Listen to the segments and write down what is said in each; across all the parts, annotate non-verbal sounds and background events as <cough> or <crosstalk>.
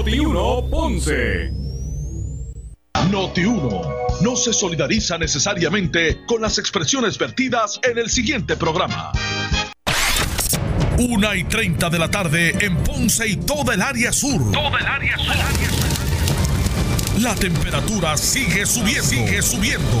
Noti1 Ponce. Noti1 no se solidariza necesariamente con las expresiones vertidas en el siguiente programa. Una y 30 de la tarde en Ponce y toda el área sur. Toda el área sur. La temperatura sigue subiendo. Sigue subiendo.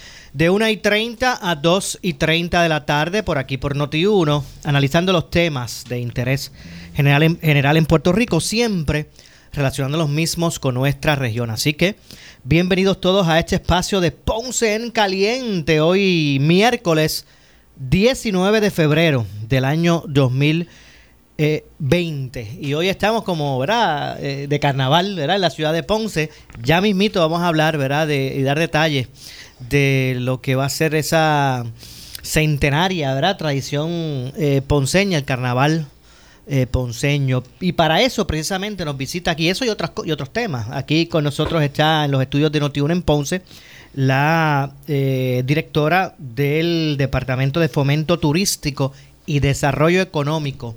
de 1 y 30 a 2 y 30 de la tarde por aquí por Noti1, analizando los temas de interés general en, general en Puerto Rico, siempre relacionando los mismos con nuestra región. Así que bienvenidos todos a este espacio de Ponce en Caliente, hoy miércoles 19 de febrero del año 2020. Y hoy estamos como, ¿verdad? Eh, de carnaval, ¿verdad? En la ciudad de Ponce. Ya mismito vamos a hablar, ¿verdad? De, y dar detalles de lo que va a ser esa centenaria, ¿verdad? Tradición eh, ponceña, el carnaval eh, ponceño. Y para eso precisamente nos visita aquí eso y, otras, y otros temas. Aquí con nosotros está en los estudios de Noti1 en Ponce la eh, directora del Departamento de Fomento Turístico y Desarrollo Económico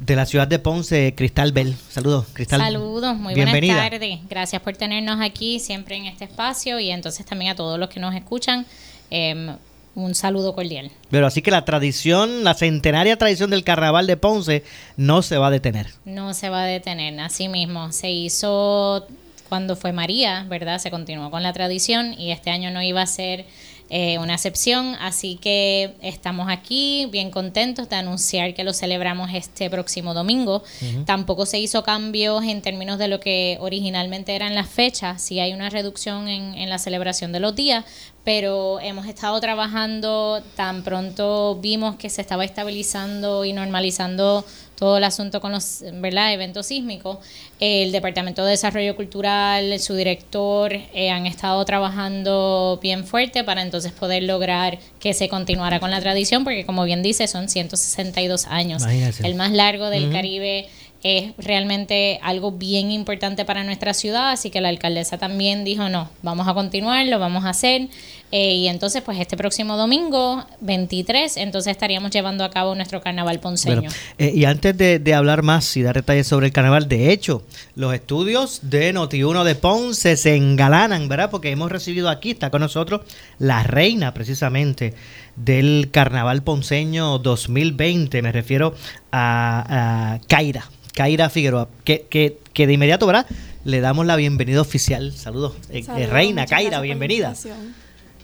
de la ciudad de Ponce, Cristal Bell. Saludos, Cristal. Saludos, muy buenas tardes. Gracias por tenernos aquí siempre en este espacio y entonces también a todos los que nos escuchan. Em, un saludo cordial. Pero así que la tradición, la centenaria tradición del carnaval de Ponce no se va a detener. No se va a detener, así mismo. Se hizo cuando fue María, ¿verdad? Se continuó con la tradición y este año no iba a ser eh, una excepción, así que estamos aquí bien contentos de anunciar que lo celebramos este próximo domingo. Tampoco se hizo cambios en términos de lo que originalmente eran las fechas, sí hay una reducción en, en la celebración de los días, pero hemos estado trabajando, tan pronto vimos que se estaba estabilizando y normalizando todo el asunto con los ¿verdad? eventos sísmicos. El Departamento de Desarrollo Cultural, su director, eh, han estado trabajando bien fuerte para entonces poder lograr que se continuara con la tradición, porque como bien dice, son 162 años, el más largo del Caribe es realmente algo bien importante para nuestra ciudad, así que la alcaldesa también dijo, no, vamos a continuar, lo vamos a hacer. Eh, y entonces, pues este próximo domingo, 23, entonces estaríamos llevando a cabo nuestro carnaval ponceño. Eh, y antes de, hablar más y dar detalles sobre el carnaval, de hecho, los estudios de Noti1 de Ponce se engalanan, ¿verdad? Porque hemos recibido aquí, está con nosotros la reina precisamente del carnaval ponceño 2020, me refiero a, a Kaira. Kaira Figueroa, que, que, que de inmediato, ¿verdad? Le damos la bienvenida oficial. Saludos, eh, eh, Reina Kaira, bienvenida.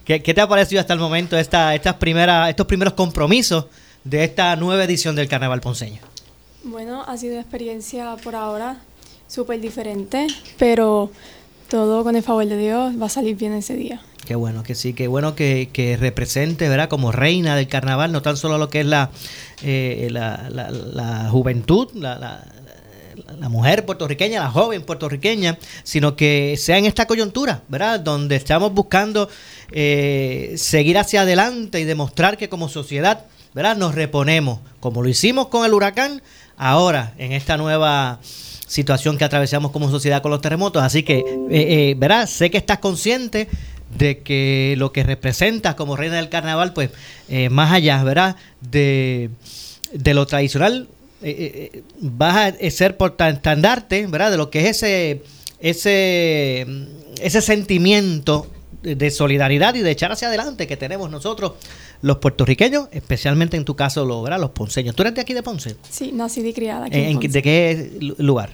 ¿Qué, ¿Qué, te ha parecido hasta el momento esta, estas primeras, estos primeros compromisos de esta nueva edición del Carnaval Ponceño? Bueno, ha sido una experiencia por ahora súper diferente, pero todo con el favor de Dios va a salir bien ese día. Qué bueno que sí, qué bueno que, que, represente, ¿verdad? Como reina del carnaval, no tan solo lo que es la, eh, la, la, la, juventud, la, la mujer puertorriqueña, la joven puertorriqueña, sino que sea en esta coyuntura, ¿verdad? Donde estamos buscando eh, seguir hacia adelante y demostrar que como sociedad, ¿verdad? Nos reponemos, como lo hicimos con el huracán, ahora en esta nueva situación que atravesamos como sociedad con los terremotos. Así que, eh, eh, ¿verdad? Sé que estás consciente de que lo que representas como reina del carnaval, pues, más allá, ¿verdad? De, de lo tradicional, eh, eh, eh, vas a ser por estandarte, ¿verdad? De lo que es ese, ese, ese sentimiento de solidaridad y de echar hacia adelante que tenemos nosotros los puertorriqueños, especialmente en tu caso los ponceños. ¿Tú eres de aquí de Ponce? Sí, nací y criada aquí en, ¿De qué lugar?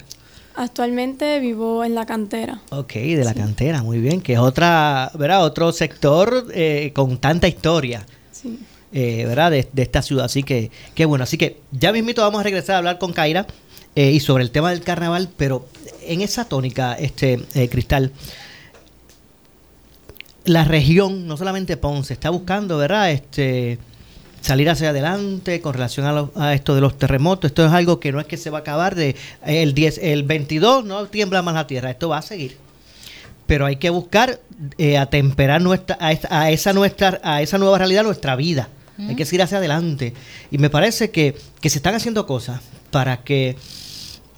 Actualmente vivo en la cantera. Ok, de la cantera, muy bien, que es otra, ¿verdad? Otro sector con tanta historia. Sí eh, ¿verdad? De, esta ciudad. Así que, qué bueno. Así que ya mismito vamos a regresar a hablar con Kaira eh, y sobre el tema del carnaval, pero en esa tónica, este eh, Cristal, la región, no solamente Ponce, está buscando, ¿verdad? Este salir hacia adelante con relación a, a, esto de los terremotos. Esto es algo que no es que se va a acabar de el 10, el 22 no tiembla más la tierra, esto va a seguir. pero hay que buscar eh, atemperar nuestra, a, esta- a esa nuestra, a esa nueva realidad nuestra vida. Hay que seguir hacia adelante. Y me parece que, que se están haciendo cosas para que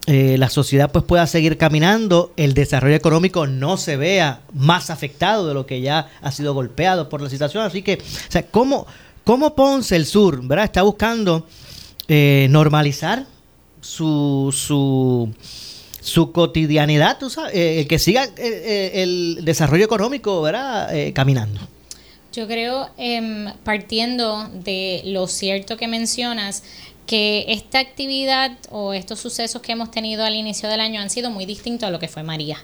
eh, la sociedad pues pueda seguir caminando, el desarrollo económico no se vea más afectado de lo que ya ha sido golpeado por la situación. Así que, o sea, ¿cómo, cómo Ponce, el sur, ¿verdad? está buscando eh, normalizar su, su, su cotidianidad, tú sabes, eh, que siga eh, el desarrollo económico, ¿verdad? Caminando. Yo creo, em, partiendo de lo cierto que mencionas, que esta actividad o estos sucesos que hemos tenido al inicio del año han sido muy distintos a lo que fue María.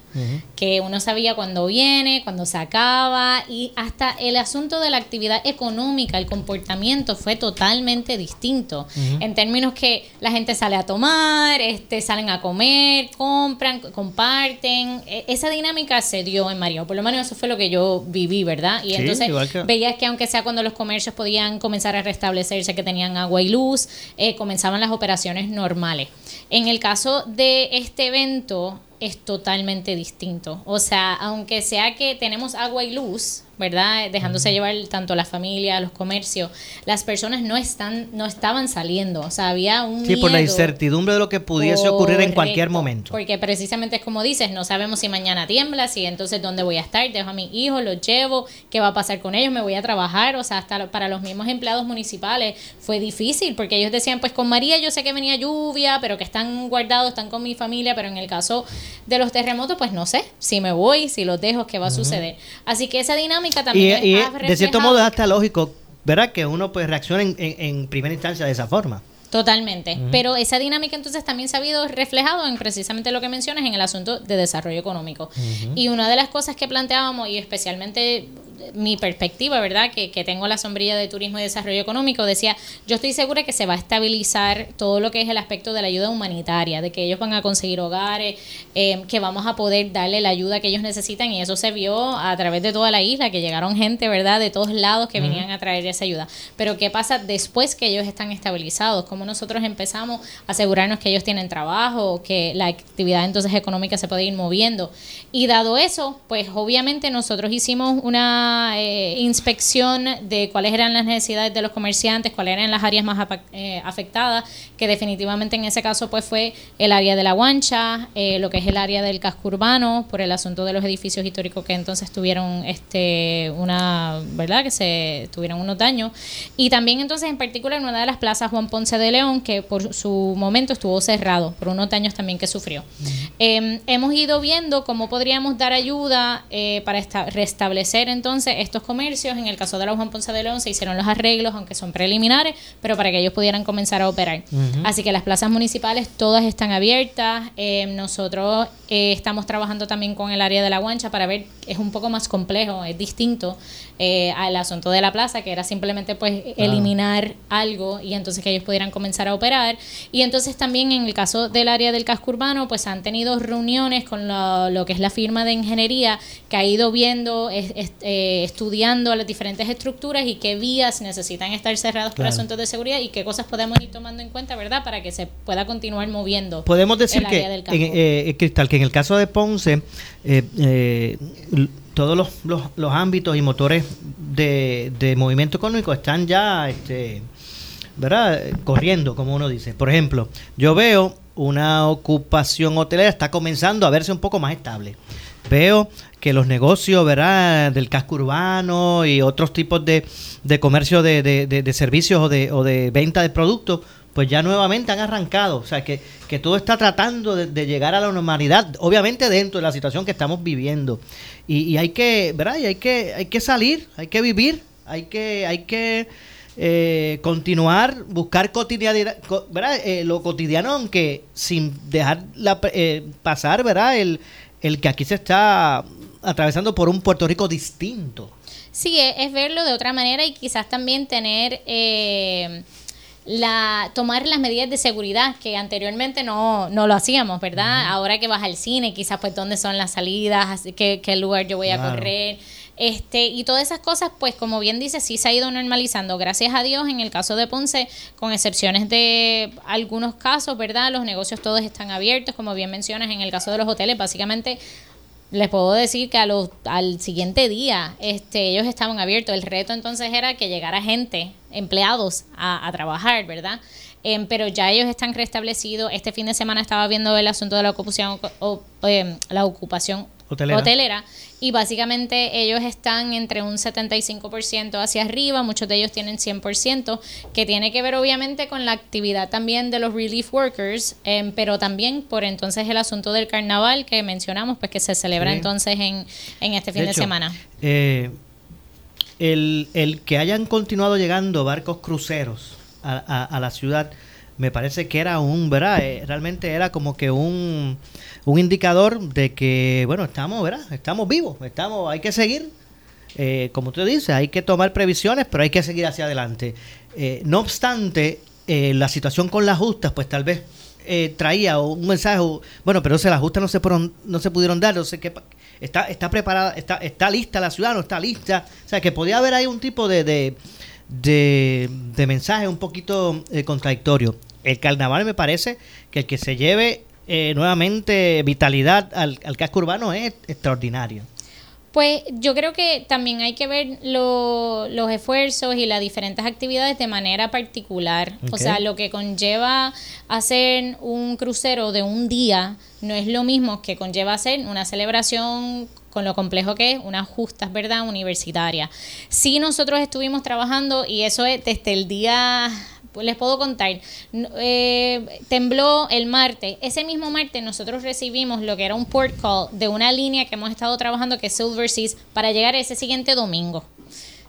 Que uno sabía cuándo viene, cuándo se acaba y hasta el asunto de la actividad económica, el comportamiento fue totalmente distinto. En términos que la gente sale a tomar, este, salen a comer, compran, comparten. E- Esa dinámica se dio en María, o por lo menos eso fue lo que yo viví, ¿verdad? Y Sí, entonces que- veías que aunque sea cuando los comercios podían comenzar a restablecerse, que tenían agua y luz, eh, comenzaban las operaciones normales. En el caso de este evento es totalmente distinto. O sea, aunque sea que tenemos agua y luz, ¿verdad? Dejándose llevar tanto la familia, los comercios, las personas no están, no estaban saliendo. O sea, había un Sí, por la incertidumbre de lo que pudiese ocurrir en cualquier momento. Porque precisamente es como dices, no sabemos si mañana tiembla, si entonces dónde voy a estar, dejo a mis hijos, los llevo, qué va a pasar con ellos, me voy a trabajar, o sea, hasta para los mismos empleados municipales fue difícil porque ellos decían, pues con María yo sé que venía lluvia, pero que están guardados, están con mi familia, pero en el caso de los terremotos, pues no sé, si me voy, si los dejo, qué va a suceder. Así que esa dinámica Y, también y ha de cierto modo es hasta lógico, ¿verdad? Que uno pues reaccione en, en- en primera instancia de esa forma. Totalmente. Pero esa dinámica entonces también se ha habido reflejado en precisamente lo que mencionas en el asunto de desarrollo económico. Y una de las cosas que planteábamos, y especialmente mi perspectiva, ¿verdad? Que, que tengo la sombrilla de turismo y desarrollo económico, decía, yo estoy segura que se va a estabilizar todo lo que es el aspecto de la ayuda humanitaria, de que ellos van a conseguir hogares, eh, que vamos a poder darle la ayuda que ellos necesitan y eso se vio a través de toda la isla, que llegaron gente, ¿verdad? De todos lados que venían a traer esa ayuda. Pero ¿qué pasa después que ellos están estabilizados? ¿Cómo nosotros empezamos a asegurarnos que ellos tienen trabajo, que la actividad entonces económica se puede ir moviendo? Y dado eso, pues obviamente nosotros hicimos una eh, inspección de cuáles eran las necesidades de los comerciantes, cuáles eran las áreas más eh, afectadas, que definitivamente en ese caso pues fue el área de la guancha, eh, lo que es el área del casco urbano, por el asunto de los edificios históricos que entonces tuvieron este una, ¿verdad? Que se tuvieron unos daños. Y también entonces en particular en una de las plazas Juan Ponce de León, que por su momento estuvo cerrado, por unos daños también que sufrió. Eh, hemos ido viendo cómo podríamos dar ayuda eh, para esta- restablecer entonces estos comercios. En el caso de la Juan Ponce de León se hicieron los arreglos, aunque son preliminares, pero para que ellos pudieran comenzar a operar. Así que las plazas municipales todas están abiertas. Eh, nosotros eh, estamos trabajando también con el área de la guancha para ver, es un poco más complejo, es distinto eh, al asunto de la plaza, que era simplemente pues eliminar algo y entonces que ellos pudieran comenzar a operar. Y entonces también en el caso del área del casco urbano, pues han tenido reuniones con lo, lo que es la firma de ingeniería que ha ido viendo, es- es- eh, estudiando las diferentes estructuras y qué vías necesitan estar cerradas por Claro. asuntos de seguridad y qué cosas podemos ir tomando en cuenta, ¿verdad? Para que se pueda continuar moviendo. Podemos decir el que, área del casco. en, eh, Cristal, que en el caso de Ponce, eh, eh, todos los, los, ámbitos y motores de, de movimiento económico están ya, este, ¿verdad? Corriendo, como uno dice. Por ejemplo, yo veo una ocupación hotelera está comenzando a verse un poco más estable. Veo que los negocios, ¿verdad? Del casco urbano y otros tipos de, de comercio de- de- de servicios o de, o de venta de productos, pues ya nuevamente han arrancado. O sea, que, que todo está tratando de, llegar a la normalidad, obviamente dentro de la situación que estamos viviendo. Y, y hay que, ¿verdad? Y hay que, hay que salir, hay que vivir, hay que, hay que eh, continuar, buscar cotidianidad, co- ¿verdad? Eh, lo cotidiano, aunque sin dejar la, eh, pasar, ¿verdad? El, el que aquí se está atravesando por un Puerto Rico distinto. Sí, es, es verlo de otra manera y quizás también tener eh, la tomar las medidas de seguridad que anteriormente no, no lo hacíamos, ¿verdad? Ahora que vas al cine, quizás pues dónde son las salidas, que qué lugar yo voy a correr. Este, y todas esas cosas, pues como bien dice, sí se ha ido normalizando. Gracias a Dios, en el caso de Ponce, con excepciones de algunos casos, ¿verdad? Los negocios todos están abiertos, como bien mencionas, en el caso de los hoteles, básicamente les puedo decir que a los, al siguiente día este, ellos estaban abiertos. El reto entonces era que llegara gente, empleados, a, a trabajar, ¿verdad? Em, pero ya ellos están restablecidos. Este fin de semana estaba viendo el asunto de la ocupación, o, em, la ocupación hotelera. Y básicamente ellos están entre un 75% hacia arriba, muchos de ellos tienen 100%, que tiene que ver obviamente con la actividad también de los relief workers, em, pero también por entonces el asunto del carnaval que mencionamos, pues que se celebra entonces en, en, este fin de, semana. Eh, el, el que hayan continuado llegando barcos cruceros a, a, la ciudad, me parece que era un, ¿verdad? Eh, realmente era como que un, un indicador de que, bueno, estamos, ¿verdad? Estamos vivos, estamos, hay que seguir. Eh, como usted dice, hay que tomar previsiones, pero hay que seguir hacia adelante. Eh, no obstante, la situación con las justas, pues tal vez traía un mensaje, bueno, pero se las justas no se, no se pudieron dar, no sé qué, está, está preparada, está, está lista la ciudad, no está lista, o sea, que podía haber ahí un tipo de, de, de mensaje un poquito eh, contradictorio. El carnaval me parece que el que se lleve eh, nuevamente vitalidad al, casco urbano es extraordinario. Pues yo creo que también hay que ver los esfuerzos y las diferentes actividades de manera particular. O sea, lo que conlleva hacer un crucero de un día no es lo mismo que conlleva hacer una celebración con lo complejo que es unas justas, ¿verdad?, universitarias. Sí nosotros estuvimos trabajando y eso es desde el día les puedo contar, eh, tembló el martes. Ese mismo martes nosotros recibimos lo que era un port call de una línea que hemos estado trabajando que es Silver Seas para llegar ese siguiente domingo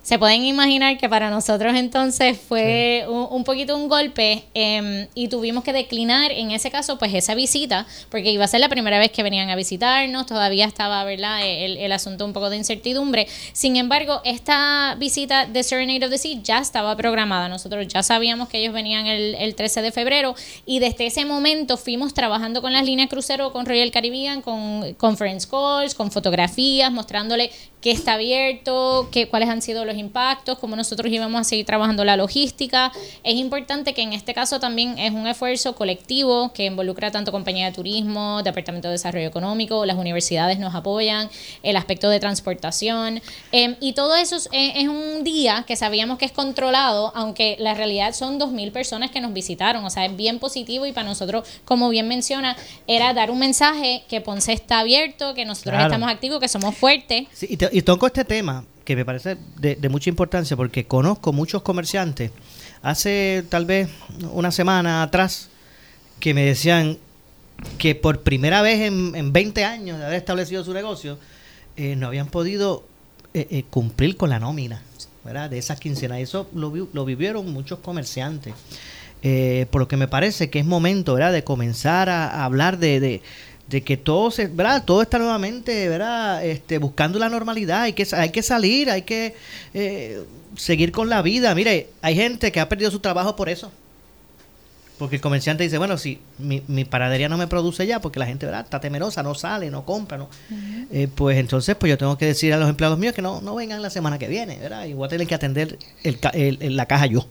se pueden imaginar que para nosotros entonces fue un, poquito un golpe em, y tuvimos que declinar en ese caso pues esa visita porque iba a ser la primera vez que venían a visitarnos, todavía estaba ¿verdad? El, el asunto un poco de incertidumbre. Sin embargo, esta visita de Serenade of the Sea ya estaba programada, nosotros ya sabíamos que ellos venían el, el 13 de febrero y desde ese momento fuimos trabajando con las líneas crucero, con Royal Caribbean, con conference calls, con fotografías, mostrándole qué está abierto, qué, cuáles han sido los impactos, cómo nosotros íbamos a seguir trabajando la logística. Es importante que en este caso también es un esfuerzo colectivo que involucra tanto compañía de turismo, Departamento de Desarrollo Económico, las universidades nos apoyan, el aspecto de transportación. Em, y todo eso es, es, un día que sabíamos que es controlado, aunque la realidad son 2.000 personas que nos visitaron. O sea, es bien positivo y para nosotros, como bien menciona, era dar un mensaje que Ponce está abierto, que nosotros estamos activos, que somos fuertes. Sí, y y toco este tema que me parece de, mucha importancia porque conozco muchos comerciantes hace tal vez una semana atrás que me decían que por primera vez en, en 20 años de haber establecido su negocio eh, no habían podido eh, eh, cumplir con la nómina ¿verdad? de esas quincenas. Eso lo, vivieron muchos comerciantes. por lo que me parece que es momento ¿verdad? de comenzar a, hablar de de que todo se, ¿verdad? Todo está nuevamente, ¿verdad? Este, buscando la normalidad, hay que, hay que salir, hay que eh, seguir con la vida. Mire, hay gente que ha perdido su trabajo por eso. Porque el comerciante dice, bueno, si mi, mi paradería no me produce ya, porque la gente, ¿verdad? Está temerosa, no sale, no compra, ¿no? Eh, pues entonces, pues yo tengo que decir a los empleados míos que no, no vengan la semana que viene, ¿verdad? Y voy a tener que atender el, la caja yo.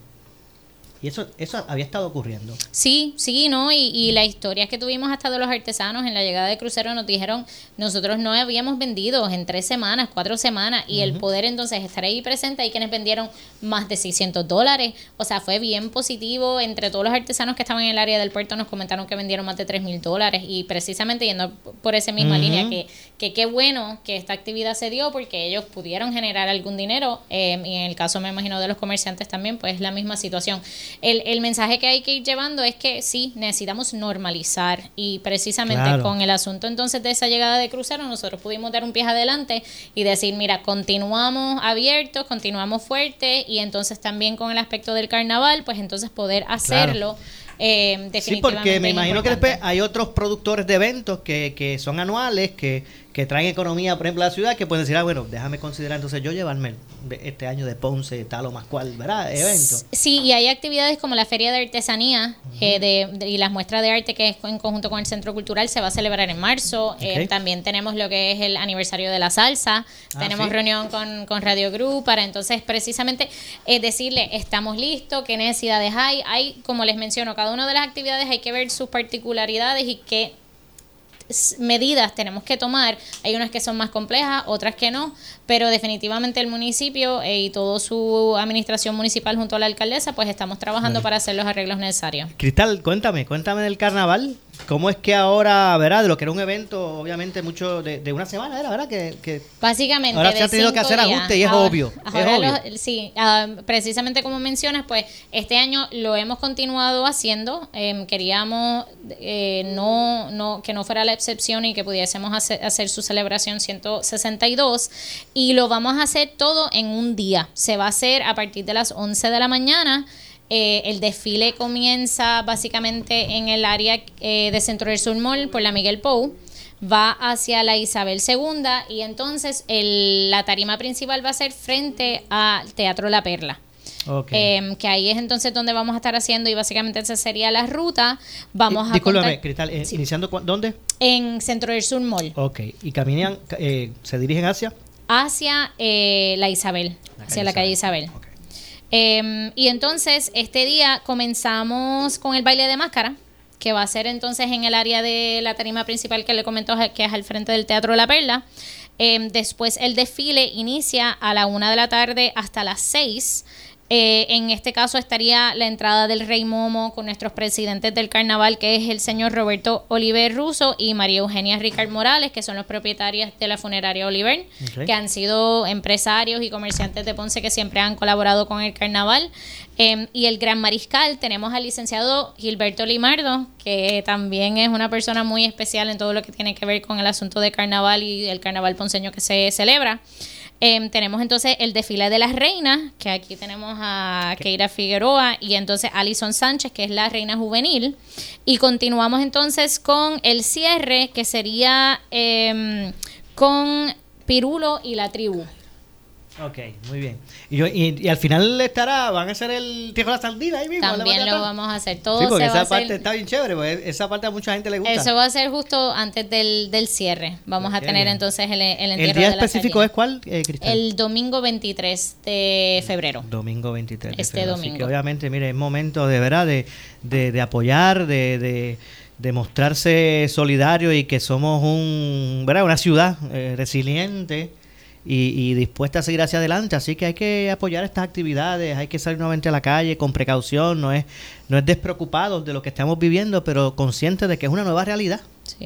Y eso, eso había estado ocurriendo. Sí, sí, ¿no? Y, y las historias que tuvimos hasta de los artesanos en la llegada de crucero nos dijeron, nosotros no habíamos vendido en tres semanas, cuatro semanas, y el poder entonces estar ahí presente, hay quienes vendieron más de 600 dólares, o sea, fue bien positivo, entre todos los artesanos que estaban en el área del puerto nos comentaron que vendieron más de 3 mil dólares, y precisamente yendo por esa misma línea, que, que qué bueno que esta actividad se dio porque ellos pudieron generar algún dinero, eh, y en el caso me imagino de los comerciantes también, pues la misma situación el, el, mensaje que hay que ir llevando es que sí, necesitamos normalizar y precisamente con el asunto entonces de esa llegada de crucero nosotros pudimos dar un pie adelante y decir, mira, continuamos abiertos, continuamos fuertes y entonces también con el aspecto del carnaval, pues entonces poder hacerlo. Eh, sí, porque me imagino que después hay otros productores de eventos que, que son anuales, que que traen economía, por ejemplo, a la ciudad, que pueden decir, ah, bueno, déjame considerar entonces yo llevarme este año de Ponce, tal o más cual, ¿verdad? Evento. Sí, y hay actividades como la Feria de Artesanía eh, de, y las muestras de arte que es en conjunto con el Centro Cultural se va a celebrar en marzo. Eh, también tenemos lo que es el aniversario de la salsa. Ah, tenemos reunión con, con, Radio Group para entonces precisamente eh, decirle, estamos listos, qué necesidades hay. Hay, como les menciono, cada una de las actividades hay que ver sus particularidades y qué medidas tenemos que tomar. Hay unas que son más complejas, otras que no, pero definitivamente el municipio eh, y toda su administración municipal junto a la alcaldesa, pues estamos trabajando para hacer los arreglos necesarios. Cristal, cuéntame, cuéntame del carnaval. ¿Cómo es que ahora, verdad, de lo que era un evento, obviamente, mucho de, una semana, era, ¿verdad? Que, Básicamente. Ahora se ha tenido que hacer ajustes y es obvio. sí, ah, precisamente como mencionas, pues este año lo hemos continuado haciendo. Em, queríamos eh, no, no, que no fuera la excepción y que pudiésemos hacer, hacer su celebración 162 y lo vamos a hacer todo en un día. Se va a hacer a partir de las 11 de la mañana. Eh, el desfile comienza básicamente en el área eh, de Centro del Sur Mall por la Miguel Pou. Va hacia la Isabel II y entonces el, la tarima principal va a ser frente al Teatro La Perla. Em, que ahí es entonces donde vamos a estar haciendo y básicamente esa sería la ruta. Vamos a Discúlpame, Cristal, eh, iniciando ¿dónde? En Centro del Sur Mall. Ok, y caminan, se dirigen hacia hacia la Isabel, hacia la calle Isabel. Em, y entonces este día comenzamos con el baile de máscara, que va a ser entonces en el área de la tarima principal que le comentó, que es al frente del Teatro La Perla. Em, después el desfile inicia a la una de la tarde hasta las seis. Eh, en este caso estaría la entrada del Rey Momo con nuestros presidentes del carnaval, que es el señor Roberto Oliver Russo y María Eugenia Ricard Morales, que son los propietarios de la funeraria Oliver, que han sido empresarios y comerciantes de Ponce que siempre han colaborado con el carnaval. Em, y el gran mariscal tenemos al licenciado Gilberto Limardo, que también es una persona muy especial en todo lo que tiene que ver con el asunto de carnaval y el carnaval ponceño que se celebra. Em, tenemos entonces el desfile de las reinas, que aquí tenemos a Keira Figueroa y entonces Alison Sánchez, que es la reina juvenil. Y continuamos entonces con el cierre, que sería em, con Pirulo y la tribu. Ok, muy bien. Y, yo, y, al final estará, van a hacer el Tierra de la Sardina ahí mismo. También lo vamos a hacer. Todo sí, porque esa parte está bien chévere, porque esa parte a mucha gente le gusta. Eso va a ser justo antes del, del cierre. Vamos a tener entonces el, el entierro ¿El día específico es cuál, eh, El domingo 23 de febrero. Domingo 23 de Este domingo. Así que obviamente, mire, es momento de verdad de, de, de apoyar, de, de mostrarse solidario y que somos un, ¿verdad? una ciudad eh, resiliente y, dispuesta a seguir hacia adelante. Así que hay que apoyar estas actividades, hay que salir nuevamente a la calle con precaución, no es, no es despreocupado de lo que estamos viviendo, pero consciente de que es una nueva realidad.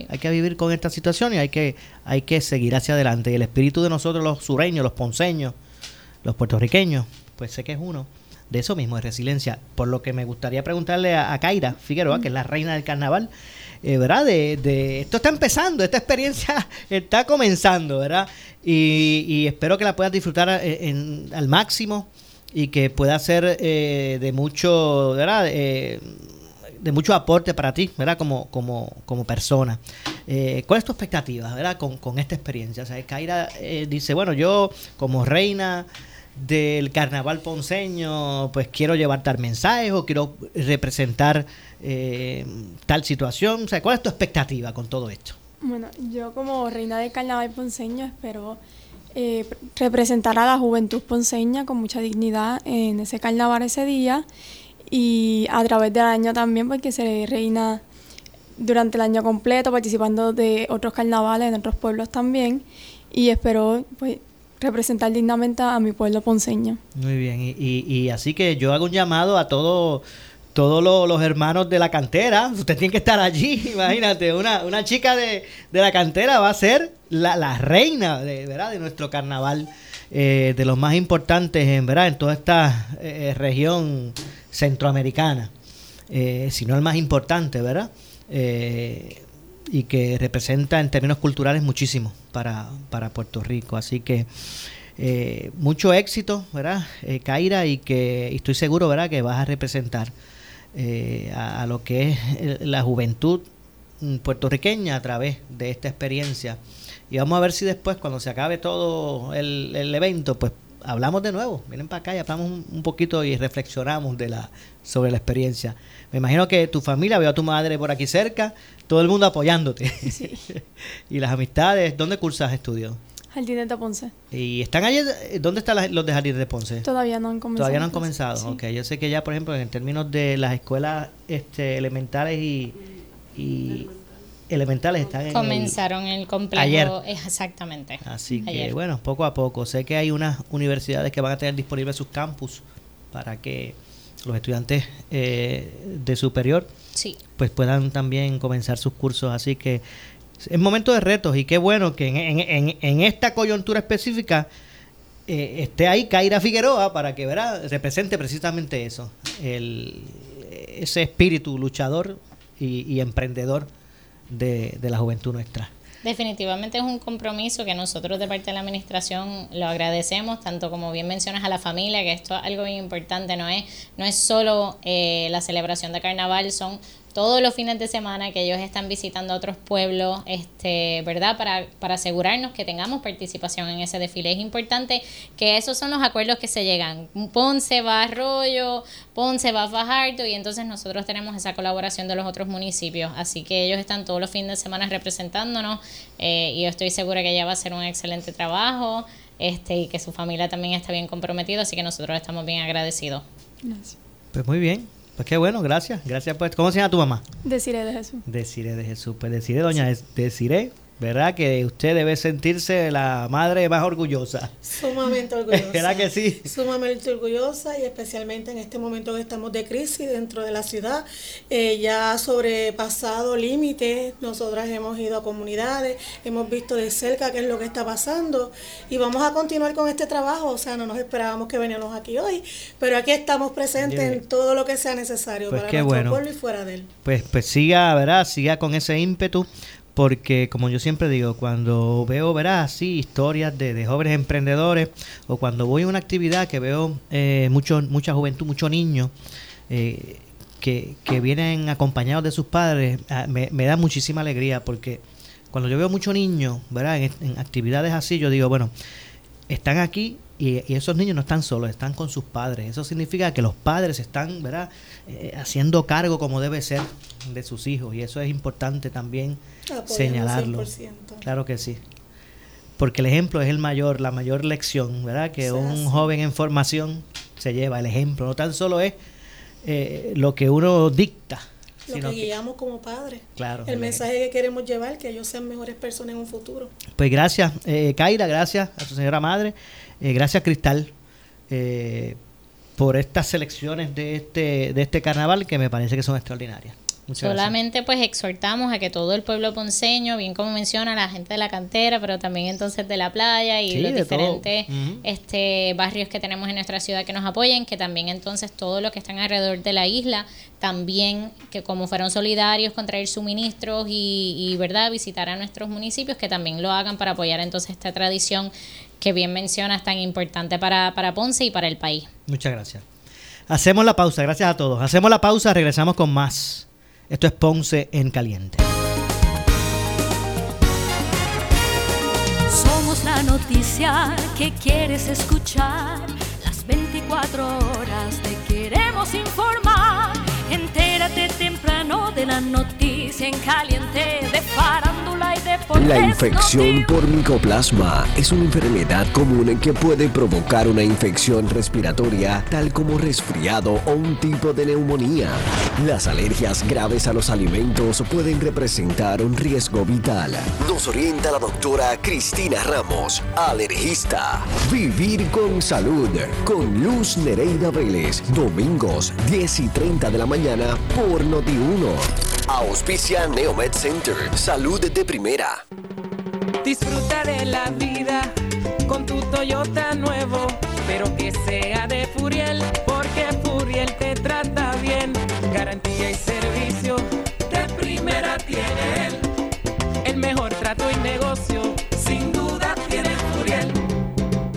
Hay que vivir con esta situación y hay que, hay que seguir hacia adelante. Y el espíritu de nosotros, los sureños, los ponceños, los puertorriqueños, pues sé que es uno de eso mismo, de resiliencia. Por lo que me gustaría preguntarle a, a Kaira Figueroa, que es la reina del carnaval, eh, ¿verdad? De, esto está empezando, esta experiencia <laughs> está comenzando, ¿verdad? Y, espero que la puedas disfrutar eh, al máximo y que pueda ser eh, de mucho, ¿verdad? de mucho aporte para ti, ¿verdad? Como, como, como persona. ¿Cuál es tu expectativa, ¿verdad? Con, con esta experiencia. O sea, Kaira dice, bueno, yo como reina del carnaval ponceño, pues quiero llevar tal mensaje o quiero representar eh, tal situación. O sea, ¿cuál es tu expectativa con todo esto? Bueno, yo como reina del carnaval ponceño espero eh, representar a la juventud ponceña con mucha dignidad en ese carnaval ese día y a través del año también porque seré reina durante el año completo participando de otros carnavales en otros pueblos también y espero pues representar dignamente a mi pueblo ponceño. Muy bien, y, y, así que yo hago un llamado a todos todos los, hermanos de la cantera, usted tiene que estar allí, <laughs> imagínate, una, una chica de, de la cantera va a ser la, la reina de, ¿verdad? de nuestro carnaval, eh, de los más importantes en, ¿verdad? en toda esta eh, región centroamericana, eh, si no el más importante, ¿verdad? y que representa en términos culturales muchísimo para, para Puerto Rico. Así que eh, mucho éxito, ¿verdad, eh, Kaira? Y que estoy seguro, ¿verdad?, que vas a representar eh, a, lo que es la juventud puertorriqueña a través de esta experiencia. Y vamos a ver si después, cuando se acabe todo el, el evento, pues hablamos de nuevo. Vienen para acá y hablamos un, poquito y reflexionamos de la, sobre la experiencia. Me imagino que tu familia, veo a tu madre por aquí cerca, todo el mundo apoyándote. <laughs> y las amistades, ¿dónde cursas estudios? Jardines de Ponce. ¿Y están allí? ¿Dónde están los de Jardines de Ponce? Todavía no han comenzado. Todavía no han comenzado, ok. Yo sé que ya, por ejemplo, en términos de las escuelas este, elementales y, y elementales están en el- Comenzaron el, complejo. Ayer. Exactamente. Así que Ayer. bueno, poco a poco. Sé que hay unas universidades que van a tener disponibles sus campus para que los estudiantes eh, de superior Sí. pues puedan también comenzar sus cursos. Así que es momento de retos y qué bueno que en, esta coyuntura específica eh, esté ahí Kaira Figueroa para que ¿verdad? represente precisamente eso, el, ese espíritu luchador y, emprendedor de, de la juventud nuestra. Definitivamente es un compromiso que nosotros de parte de la administración lo agradecemos, tanto como bien mencionas a la familia, que esto es algo bien importante, no es, no es solo eh, la celebración de carnaval, son todos los fines de semana que ellos están visitando a otros pueblos, este, ¿verdad? Para, para asegurarnos que tengamos participación en ese desfile. Es importante que esos son los acuerdos que se llegan. Ponce va a Arroyo, Ponce va a Fajardo y entonces nosotros tenemos esa colaboración de los otros municipios. Así que ellos están todos los fines de semana representándonos eh, y yo estoy segura que ella va a hacer un excelente trabajo este, y que su familia también está bien comprometida, así que nosotros estamos bien agradecidos. Gracias. Pues muy bien, pues qué bueno, gracias. Gracias pues. ¿Cómo se llama tu mamá? Deciré de Jesús. Deciré de Jesús. Pues deciré, doña, Des- deciré, ¿verdad? Que usted debe sentirse la madre más orgullosa. Sumamente <laughs> orgullosa. ¿Verdad que sí? Sumamente orgullosa y especialmente en este momento que estamos de crisis dentro de la ciudad. Eh, ya ha sobrepasado límites, nosotras hemos ido a comunidades, hemos visto de cerca qué es lo que está pasando y vamos a continuar con este trabajo. O sea, no nos esperábamos que veníamos aquí hoy, pero aquí estamos presentes Bien. en todo lo que sea necesario Pues para nuestro bueno. pueblo y fuera de él. Pues, pues siga, ¿verdad? Siga con ese ímpetu. Porque, como yo siempre digo, cuando veo, ¿verdad? Así, historias de, jóvenes emprendedores, o cuando voy a una actividad que veo eh, mucho, mucha juventud, muchos niños, eh, que, que vienen acompañados de sus padres, ah, me, da muchísima alegría. Porque cuando yo veo muchos niños, ¿verdad? En actividades así, yo digo, bueno, están aquí y, y esos niños no están solos, están con sus padres. Eso significa que los padres están, ¿verdad? Eh, haciendo cargo como debe ser de sus hijos y eso es importante también señalarlo. 100%. Claro que sí. Porque el ejemplo es el mayor, la mayor lección, ¿verdad? Que un joven en formación se lleva el ejemplo. No tan solo es eh, lo que uno dicta, Lo sino que que, guiamos como padres. Claro, El el mensaje que queremos llevar, que ellos sean mejores personas en un futuro. Pues gracias, eh, Kaira, gracias a su señora madre, eh, gracias Cristal eh, por estas selecciones de este, de este carnaval que me parece que son extraordinarias. Muchas gracias. Solamente pues exhortamos a que todo el pueblo ponceño, bien como menciona la gente de la cantera, pero también entonces de la playa y Sí, los diferentes este barrios que tenemos en nuestra ciudad que nos apoyen, que también entonces todos los que están alrededor de la isla, también que como fueron solidarios con traer suministros y, y verdad visitar a nuestros municipios, que también lo hagan para apoyar entonces esta tradición que bien mencionas tan importante para, para Ponce y para el país. Muchas gracias. Hacemos la pausa, gracias a todos. Hacemos la pausa, regresamos con más. Esto es Ponce en Caliente. Somos la noticia que quieres escuchar. Las 24 horas te queremos informar. Entérate de la noticia en caliente de farándula y deportes. La infección por micoplasma es una enfermedad común que puede provocar una infección respiratoria tal como resfriado o un tipo de neumonía. Las alergias graves a los alimentos pueden representar un riesgo vital. Nos orienta la doctora Cristina Ramos, alergista. Vivir con salud con Luz Nereida Vélez, domingos 10 y 30 de la mañana por Noti1. Auspicia Neomed Center, salud de primera. Disfruta de la vida con tu Toyota nuevo,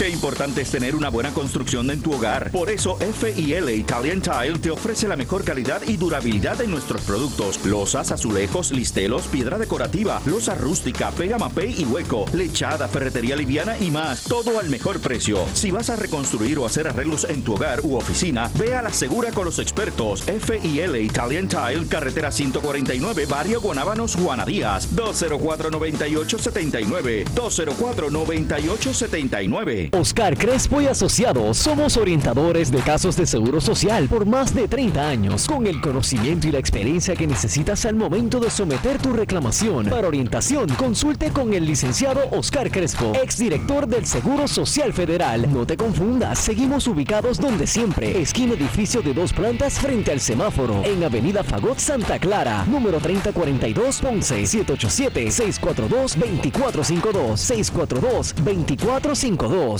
Qué importante es tener una buena construcción en tu hogar. Por eso FIL Italian Tile te ofrece la mejor calidad y durabilidad de nuestros productos. Losas, azulejos, listelos, piedra decorativa, losa rústica, pega mapei y hueco, lechada, ferretería liviana y más. Todo al mejor precio. Si vas a reconstruir o hacer arreglos en tu hogar u oficina, ve a la segura con los expertos. FIL Italian Tile, carretera 149, Barrio Guanábanos, Guanadías, 204-9879, 204-9879. Oscar Crespo y Asociados somos orientadores de casos de seguro social por más de 30 años, con el conocimiento y la experiencia que necesitas al momento de someter tu reclamación. Para orientación, consulte con el licenciado Oscar Crespo, exdirector del Seguro Social Federal. No te confundas, seguimos ubicados donde siempre, esquina edificio de dos plantas frente al semáforo, en Avenida Fagot Santa Clara, número 3042 Ponce, 787-642-2452,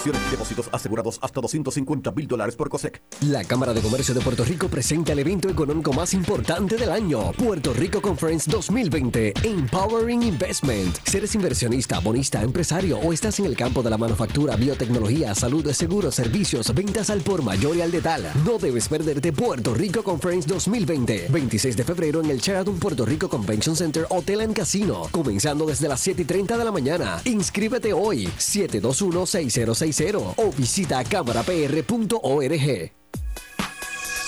Acciones y depósitos asegurados hasta 250 mil dólares por COSEC. La Cámara de Comercio de Puerto Rico presenta el evento económico más importante del año, Puerto Rico Conference 2020, Empowering Investment. Si eres inversionista, bonista, empresario o estás en el campo de la manufactura, biotecnología, salud, seguros, servicios, ventas al por mayor y al detal, no debes perderte Puerto Rico Conference 2020, 26 de febrero en el Sheraton Puerto Rico Convention Center Hotel and Casino, comenzando desde las 7 y 30 de la mañana. Inscríbete hoy, 721-6060 o visita cámarapr.org.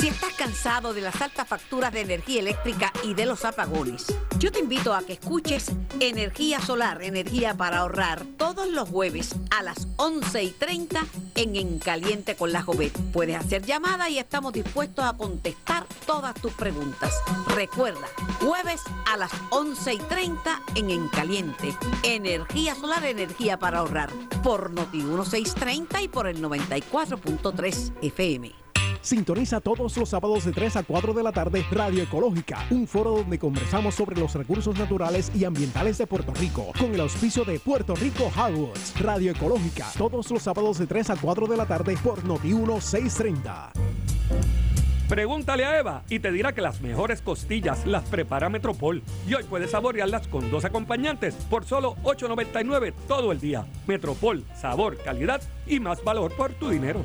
Si estás cansado de las altas facturas de energía eléctrica y de los apagones, yo te invito a que escuches Energía Solar, Energía para ahorrar, todos los jueves a las 11 y 30 en En Caliente con la Jovet. Puedes hacer llamada y estamos dispuestos a contestar todas tus preguntas. Recuerda, jueves a las 11 y 30 en En Caliente. Energía Solar, Energía para ahorrar, por Noti 1630 y por el 94.3 FM. Sintoniza todos los sábados de 3 a 4 de la tarde Radio Ecológica, un foro donde conversamos sobre los recursos naturales y ambientales de Puerto Rico, con el auspicio de Puerto Rico Hardwoods. Radio Ecológica, todos los sábados de 3 a 4 de la tarde por Noti 1630. Pregúntale a Eva y te dirá que las mejores costillas las prepara Metropol. Y hoy puedes saborearlas con dos acompañantes por solo $8.99 todo el día. Metropol, sabor, calidad y más valor por tu dinero.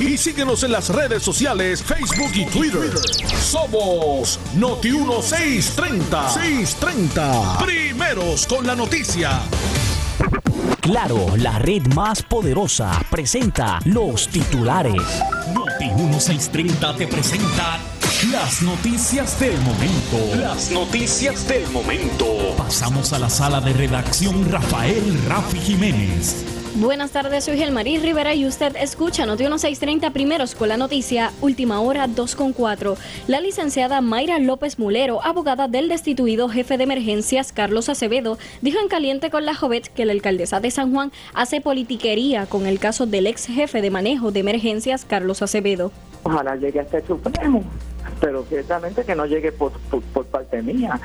y síguenos en las redes sociales, Facebook y Twitter. Somos Noti 1630. 630. Primeros con la noticia. Claro, la red más poderosa presenta los titulares. Noti 1630 te presenta las noticias del momento. Las noticias del momento. Pasamos a la sala de redacción Rafael Rafi Jiménez. Buenas tardes, soy Gelmarí Rivera y usted escucha Noti 1630 primeros con la noticia Última Hora 2.4. La licenciada Mayra López Mulero, abogada del destituido jefe de emergencias Carlos Acevedo, dijo en caliente con la Jovet que la alcaldesa de San Juan hace politiquería con el caso del ex jefe de manejo de emergencias Carlos Acevedo. Ojalá llegue hasta el Supremo pero ciertamente que no llegue por, por, por parte mía.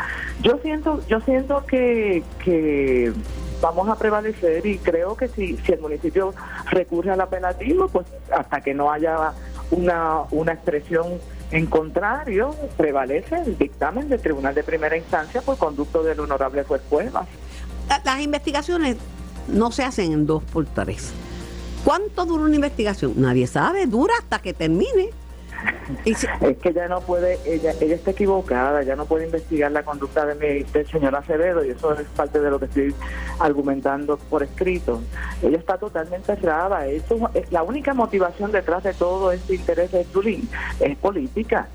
Yo siento, yo siento que, que vamos a prevalecer y creo que si, si el municipio recurre al apelativo, pues hasta que no haya una, una expresión en contrario, prevalece el dictamen del Tribunal de Primera Instancia por conducto del honorable juez Cuevas. Las investigaciones no se hacen en dos por tres. ¿Cuánto dura una investigación? Nadie sabe, dura hasta que termine. Es que ella no puede, ella, ella está equivocada, ya no puede investigar la conducta de mi, del señor Acevedo y eso es parte de lo que estoy argumentando por escrito. Ella está totalmente cerrada, eso es la única motivación detrás de todo este interés de Tulín, es política.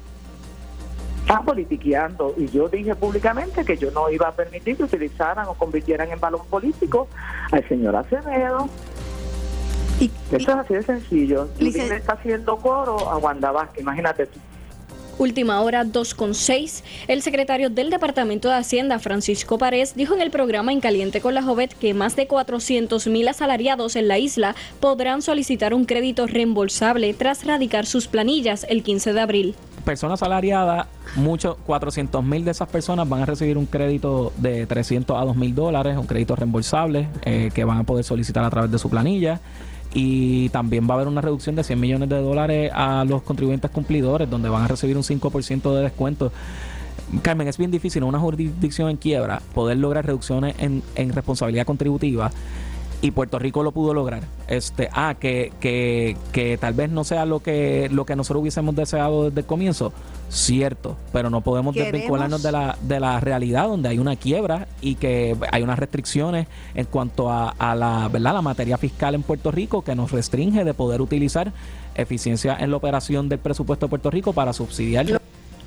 Está politiqueando y yo dije públicamente que yo no iba a permitir que utilizaran o convirtieran en balón político al señor Acevedo. Y, Esto es así de sencillo. Le está haciendo coro a Wanda Vázquez, imagínate tú. Última hora 2.6. El secretario del Departamento de Hacienda, Francisco Párez, dijo en el programa En Caliente con la Jovet que más de 400 mil asalariados en la isla podrán solicitar un crédito reembolsable tras radicar sus planillas el 15 de abril. Personas asalariadas, muchos 400 mil de esas personas van a recibir un crédito de 300 a 2 mil dólares, un crédito reembolsable eh, que van a poder solicitar a través de su planilla y también va a haber una reducción de 100 millones de dólares a los contribuyentes cumplidores, donde van a recibir un 5% de descuento. Carmen, es bien difícil en una jurisdicción en quiebra poder lograr reducciones en, en responsabilidad contributiva y Puerto Rico lo pudo lograr. Este, ah, que, que, que tal vez no sea lo que, lo que nosotros hubiésemos deseado desde el comienzo, cierto, pero no podemos Queremos- desvincularnos de la, de la realidad donde hay una quiebra y que hay unas restricciones en cuanto a, a la, ¿verdad? la materia fiscal en Puerto Rico que nos restringe de poder utilizar eficiencia en la operación del presupuesto de Puerto Rico para subsidiar.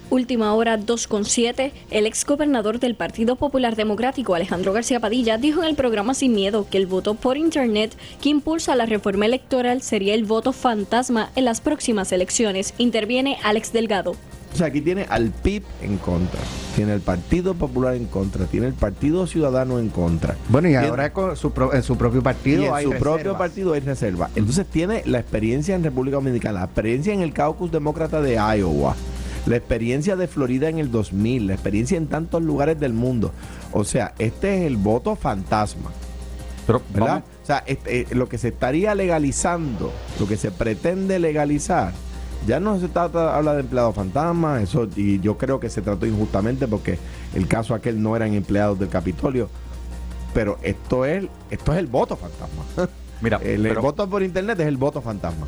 Última hora 2.7. El ex gobernador del Partido Popular Democrático, Alejandro García Padilla, dijo en el programa Sin Miedo que el voto por Internet que impulsa la reforma electoral sería el voto fantasma en las próximas elecciones. Interviene Alex Delgado. O sea, aquí tiene al PIB en contra, tiene el Partido Popular en contra, tiene el Partido Ciudadano en conra. Bueno, y Tiene- ahora con su pro- en su propio partido y en hay su propio partido hay reserva. Entonces tiene la experiencia en República Dominicana, la experiencia en el caucus demócrata de Iowa, la experiencia de Florida en el 2000, la experiencia en tantos lugares del mundo. O sea, este es el voto fantasma. ¿Verdad? O sea, este, eh, lo que se estaría legalizando, lo que se pretende legalizar, ya no se trata, habla de empleado fantasma, eso, y yo creo que se trató injustamente porque el caso aquel no eran empleados del Capitolio, pero esto es, esto es el voto fantasma. Mira, <laughs> el, el pero- voto por internet es el voto fantasma.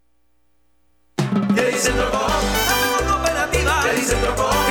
in the ball.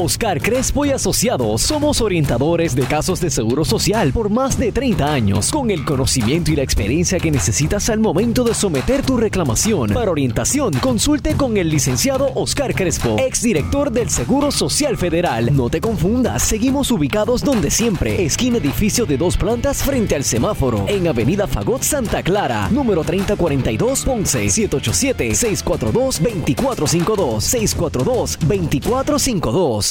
Oscar Crespo y Asociados somos orientadores de casos de seguro social por más de 30 años, con el conocimiento y la experiencia que necesitas al momento de someter tu reclamación. Para orientación, consulte con el licenciado Oscar Crespo, exdirector del Seguro Social Federal. No te confundas, seguimos ubicados donde siempre, esquina edificio de dos plantas frente al semáforo, en Avenida Fagot Santa Clara, número 3042 Ponce, 787-642-2452, 642-2452.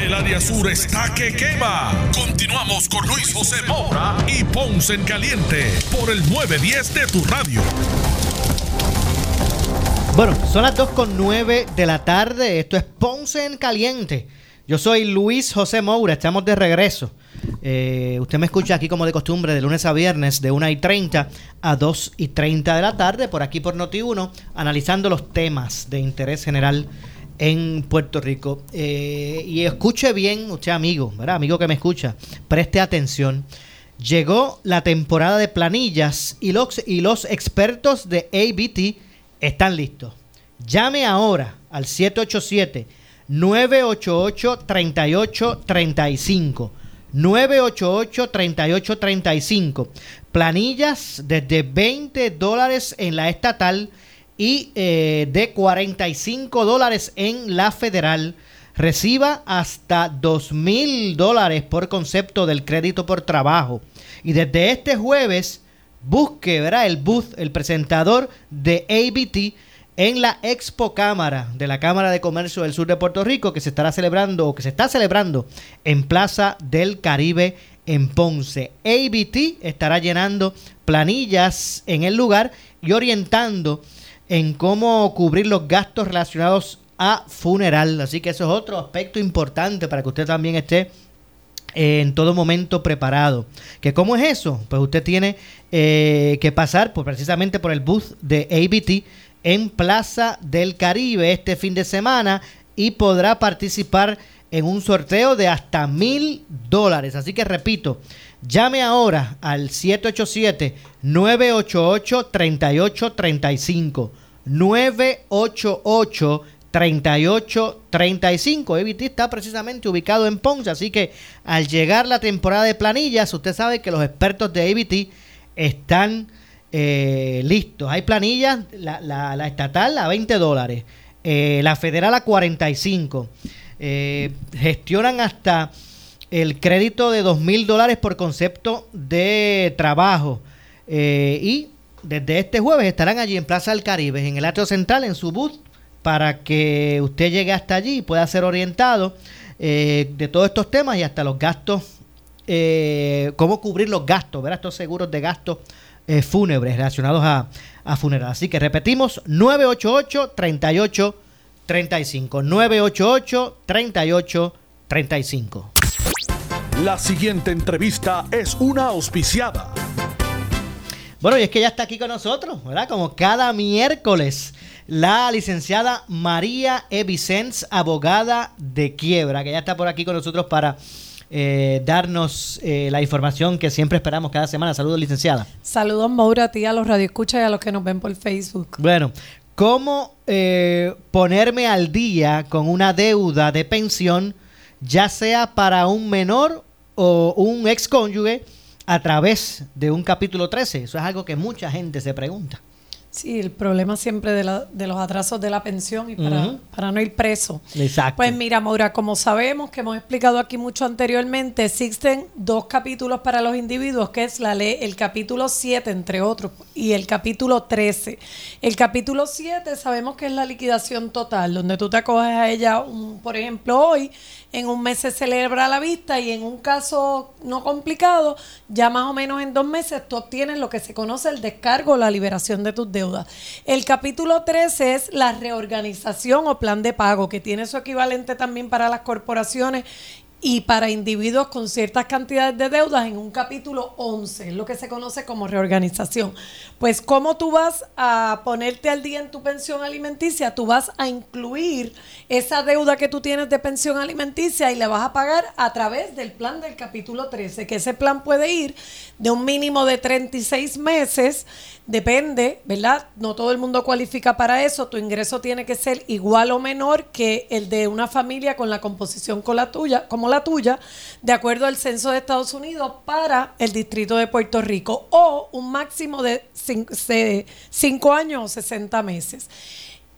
El área sur está que quema. Continuamos con Luis José Moura y Ponce en Caliente por el 910 de tu radio. Bueno, son las 2 con 9 de la tarde. Esto es Ponce en Caliente. Yo soy Luis José Moura. Estamos de regreso. Eh, usted me escucha aquí como de costumbre de lunes a viernes de 1 y 30 a 2 y 30 de la tarde por aquí por Noti1 analizando los temas de interés general en Puerto Rico. Eh, y escuche bien, usted amigo, ¿verdad? Amigo que me escucha, preste atención. Llegó la temporada de planillas y los, y los expertos de ABT están listos. Llame ahora al 787-988-3835. 988-3835. Planillas desde 20 dólares en la estatal y eh, de 45 dólares en la federal. Reciba hasta 2 mil dólares por concepto del crédito por trabajo. Y desde este jueves, busque ¿verdad? el booth, el presentador de ABT en la Expo Cámara de la Cámara de Comercio del Sur de Puerto Rico que se estará celebrando o que se está celebrando en Plaza del Caribe en Ponce. ABT estará llenando planillas en el lugar y orientando en cómo cubrir los gastos relacionados a funeral. Así que eso es otro aspecto importante para que usted también esté en todo momento preparado. ¿Que ¿Cómo es eso? Pues usted tiene eh, que pasar por, precisamente por el booth de ABT en Plaza del Caribe este fin de semana y podrá participar en un sorteo de hasta mil dólares. Así que repito, llame ahora al 787-988-3835. 988 3835. EBT está precisamente ubicado en Ponce, así que al llegar la temporada de planillas, usted sabe que los expertos de EBT están eh, listos. Hay planillas, la, la, estatal a 20 dólares, eh, la federal a 45. Eh, gestionan hasta el crédito de 2 mil dólares por concepto de trabajo. y desde este jueves estarán allí en Plaza del Caribe, en el atrio central, en su booth para que usted llegue hasta allí y pueda ser orientado eh, de todos estos temas y hasta los gastos, eh, cómo cubrir los gastos, ver estos seguros de gastos eh, fúnebres relacionados a, a funeral. Así que repetimos, 988-3835. 988-3835. La siguiente entrevista es una auspiciada. Bueno, y es que ya está aquí con nosotros, ¿verdad? Como cada miércoles la licenciada María E. Vicens, abogada de quiebra, que ya está por aquí con nosotros para eh, darnos eh, la información que siempre esperamos cada semana. Saludos, licenciada. Saludos, Maura, a ti, a los radioescuchas y a los que nos ven por Facebook. Bueno, ¿cómo eh, ponerme al día con una deuda de pensión, ya sea para un menor o un ex cónyuge, a través de un capítulo 13? Eso es algo que mucha gente se pregunta. Sí, el problema siempre de, la, de los atrasos de la pensión y para, para, no ir preso. Exacto. Pues mira, Maura, como sabemos que hemos explicado aquí mucho anteriormente, existen dos capítulos para los individuos, que es la ley, el capítulo 7, entre otros, y el capítulo 13. El capítulo 7 sabemos que es la liquidación total, donde tú te acoges a ella, por ejemplo, hoy en un mes se celebra la vista y en un caso no complicado, ya más o menos en dos meses tú obtienes lo que se conoce el descargo la liberación de tus deudas. El capítulo 13 es la reorganización o plan de pago, que tiene su equivalente también para las corporaciones y para individuos con ciertas cantidades de deudas en un capítulo 11, lo que se conoce como reorganización. Pues cómo tú vas a ponerte al día en tu pensión alimenticia, tú vas a incluir esa deuda que tú tienes de pensión alimenticia y la vas a pagar a través del plan del capítulo 13, que ese plan puede ir de un mínimo de 36 meses Depende, ¿verdad? No todo el mundo cualifica para eso. Tu ingreso tiene que ser igual o menor que el de una familia con la composición con la tuya, como la tuya, de acuerdo al censo de Estados Unidos para el distrito de Puerto Rico, o un máximo de 5 años o 60 meses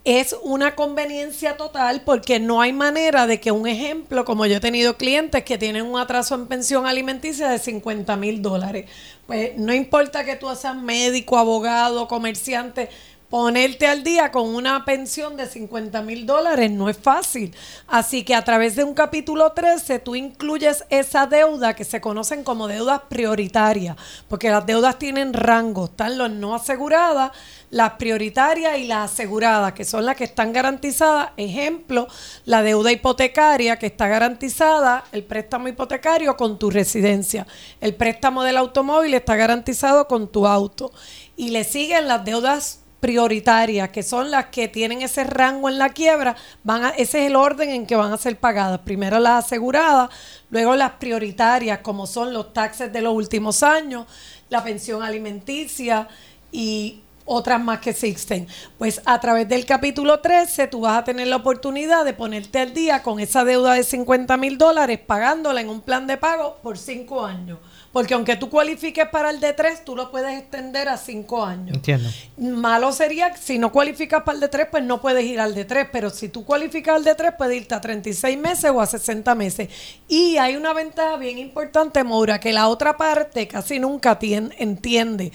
es una conveniencia total porque no hay manera de que un ejemplo, como yo he tenido clientes que tienen un atraso en pensión alimenticia de 50 mil dólares, pues no importa que tú seas médico, abogado, comerciante, ponerte al día con una pensión de 50 mil dólares no es fácil. Así que a través de un capítulo 13 tú incluyes esa deuda que se conocen como deudas prioritarias, porque las deudas tienen rango, están las no aseguradas, las prioritarias y las aseguradas, que son las que están garantizadas. Ejemplo, la deuda hipotecaria que está garantizada, el préstamo hipotecario con tu residencia. El préstamo del automóvil está garantizado con tu auto. Y le siguen las deudas prioritarias, que son las que tienen ese rango en la quiebra, van a, ese es el orden en que van a ser pagadas. Primero las aseguradas, luego las prioritarias, como son los taxes de los últimos años, la pensión alimenticia y otras más que existen. Pues a través del capítulo 13 tú vas a tener la oportunidad de ponerte al día con esa deuda de 50 mil dólares pagándola en un plan de pago por cinco años. Porque aunque tú cualifiques para el de 3, tú lo puedes extender a cinco años. Entiendo. Malo sería si no cualificas para el de 3, pues no puedes ir al de 3, pero si tú cualificas al de 3, puedes irte a 36 meses o a 60 meses. Y hay una ventaja bien importante, Maura, que la otra parte casi nunca tien- entiende.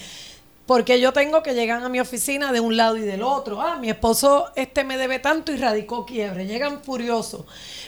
Porque yo tengo que llegan a mi oficina de un lado y del otro. Ah, mi esposo este me debe tanto y radicó quiebre. Llegan furiosos.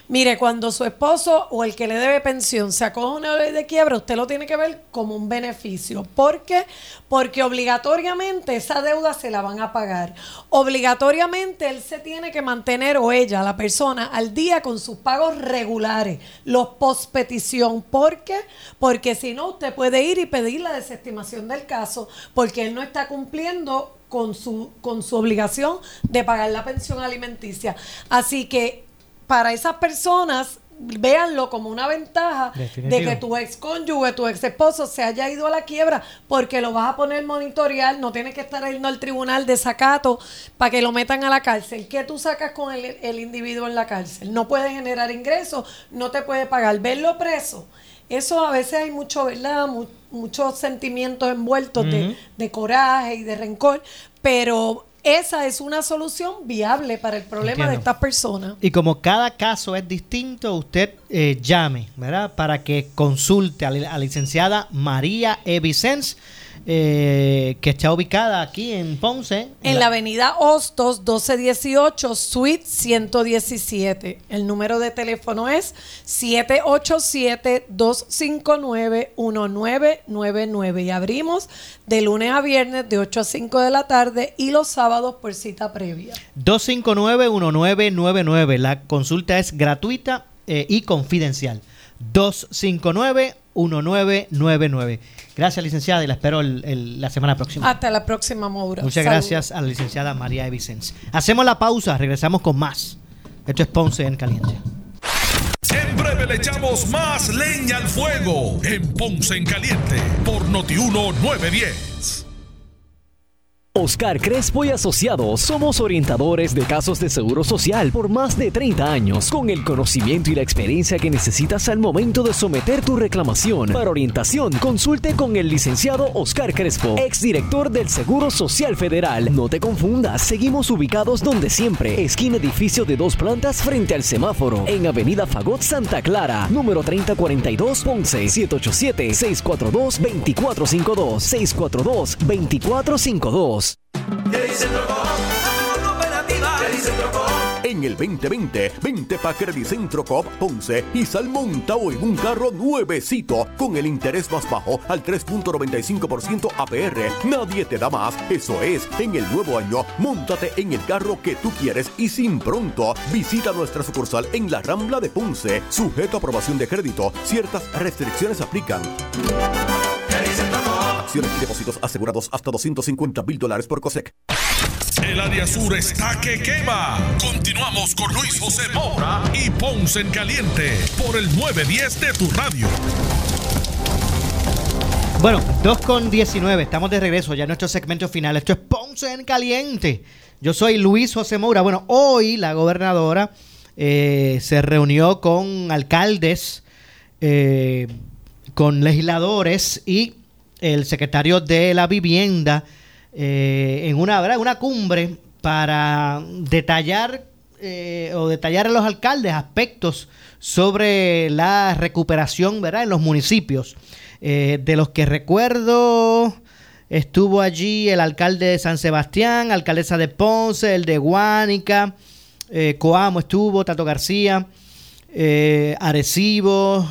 Mire, cuando su esposo o el que le debe pensión se acoge una ley de quiebra, usted lo tiene que ver como un beneficio. ¿Por qué? Porque obligatoriamente esa deuda se la van a pagar. Obligatoriamente él se tiene que mantener o ella, la persona, al día con sus pagos regulares, los post petición. ¿Por qué? Porque si no, usted puede ir y pedir la desestimación del caso porque él no está cumpliendo con su, con su obligación de pagar la pensión alimenticia. Así que para esas personas, véanlo como una ventaja Definitivo. de que tu ex cónyuge, tu ex esposo se haya ido a la quiebra porque lo vas a poner monitorear, no tienes que estar yendo al tribunal de sacato para que lo metan a la cárcel. ¿Qué tú sacas con el, el individuo en la cárcel? No puede generar ingresos, no te puede pagar. Verlo preso. Eso a veces hay mucho, ¿verdad? Mu- muchos sentimientos envueltos de, de coraje y de rencor, pero esa es una solución viable para el problema de estas personas. Y como cada caso es distinto, usted eh, llame, ¿verdad? Para que consulte a la, licenciada María E. Eh, que está ubicada aquí en Ponce. En la avenida Hostos 1218, suite 117. El número de teléfono es 787-259-1999 y abrimos de lunes a viernes de 8 a 5 de la tarde y los sábados por cita previa. 259-1999. La consulta es gratuita eh, y confidencial. 259-1999. Gracias, licenciada, y la espero el- el- la semana próxima. Hasta la próxima, Maura. Muchas gracias a la licenciada María E. Vicens. Hacemos la pausa, regresamos con más. Esto es Ponce en Caliente. En breve le echamos más leña al fuego en Ponce en Caliente por Notiuno 910. Oscar Crespo y Asociados somos orientadores de casos de seguro social por más de 30 años, con el conocimiento y la experiencia que necesitas al momento de someter tu reclamación. Para orientación, consulte con el licenciado Oscar Crespo, exdirector del Seguro Social Federal. No te confundas, seguimos ubicados donde siempre, esquina edificio de dos plantas frente al semáforo, en Avenida Fagot Santa Clara, número 3042 Ponce, 787-642-2452, 642-2452. En el 2020, vente pa' Credicentro Coop Ponce y sal montado en un carro nuevecito con el interés más bajo al 3.95% APR. Nadie te da más. Eso es, en el nuevo año, montate en el carro que tú quieres y sin pronto. Visita nuestra sucursal en la Rambla de Ponce. Sujeto a aprobación de crédito. Ciertas restricciones aplican. Acciones y depósitos asegurados hasta 250 mil dólares por COSEC. El área sur está que quema. Continuamos con Luis José Moura y Ponce en Caliente por el 910 de tu radio. Bueno, 2 con 19, estamos de regreso ya en nuestro segmento final. Esto es Ponce en Caliente. Yo soy Luis José Moura. Bueno, hoy la gobernadora eh, se reunió con alcaldes, eh, con legisladores y el secretario de la vivienda eh, en una, una cumbre para detallar eh, o detallar a los alcaldes aspectos sobre la recuperación ¿verdad? en los municipios. Eh, de los que recuerdo, estuvo allí el alcalde de San Sebastián, alcaldesa de Ponce, el de Guánica, Coamo estuvo, Tato García, Arecibo,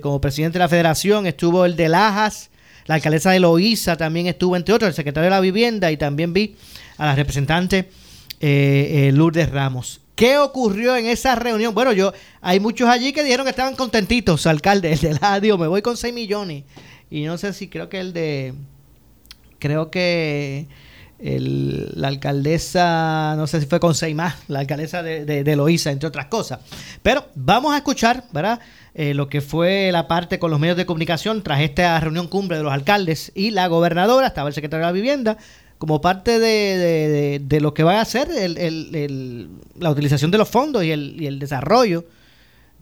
como presidente de la federación, estuvo el de Lajas, la alcaldesa de Loíza también estuvo, entre otros, el secretario de la vivienda y también vi a la representante eh, eh, Lourdes Ramos. ¿Qué ocurrió en esa reunión? Bueno, yo hay muchos allí que dijeron que estaban contentitos, alcalde, el de la digo, me voy con 6 millones. Y no sé si creo que el de creo que el- la alcaldesa, no sé si fue con seis más, la alcaldesa de, de, entre otras cosas. Pero vamos a escuchar, ¿verdad? Eh, lo que fue la parte con los medios de comunicación tras esta reunión cumbre de los alcaldes y la gobernadora, estaba el secretario de la vivienda, como parte de, de- lo que va a hacer el- la utilización de los fondos y el, y el desarrollo